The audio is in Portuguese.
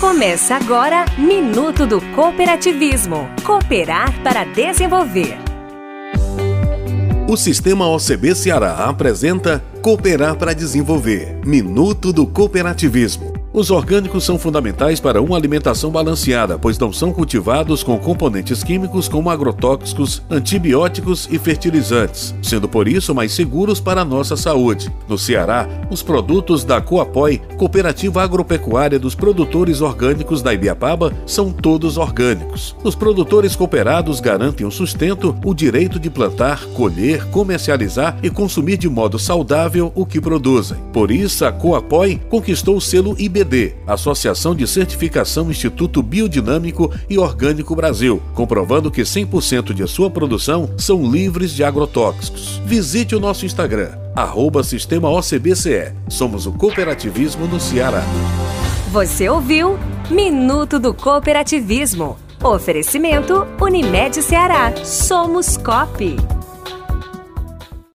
Começa agora Minuto do Cooperativismo. Cooperar para desenvolver. O Sistema OCB Ceará apresenta Cooperar para Desenvolver Minuto do Cooperativismo. Os orgânicos são fundamentais para uma alimentação balanceada, pois não são cultivados com componentes químicos como agrotóxicos, antibióticos e fertilizantes, sendo por isso mais seguros para a nossa saúde. No Ceará, os produtos da Coapoi, Cooperativa Agropecuária dos Produtores Orgânicos da Ibiapaba, são todos orgânicos. Os produtores cooperados garantem o sustento, o direito de plantar, colher, comercializar e consumir de modo saudável o que produzem. Por isso, a Coapoi conquistou o selo IBA IBD, Associação de Certificação Instituto Biodinâmico e Orgânico Brasil, comprovando que 100% de sua produção são livres de agrotóxicos. Visite o nosso Instagram, arroba Sistema OCBCE. Somos o cooperativismo no Ceará. Você ouviu Minuto do Cooperativismo. Oferecimento Unimed Ceará. Somos COP.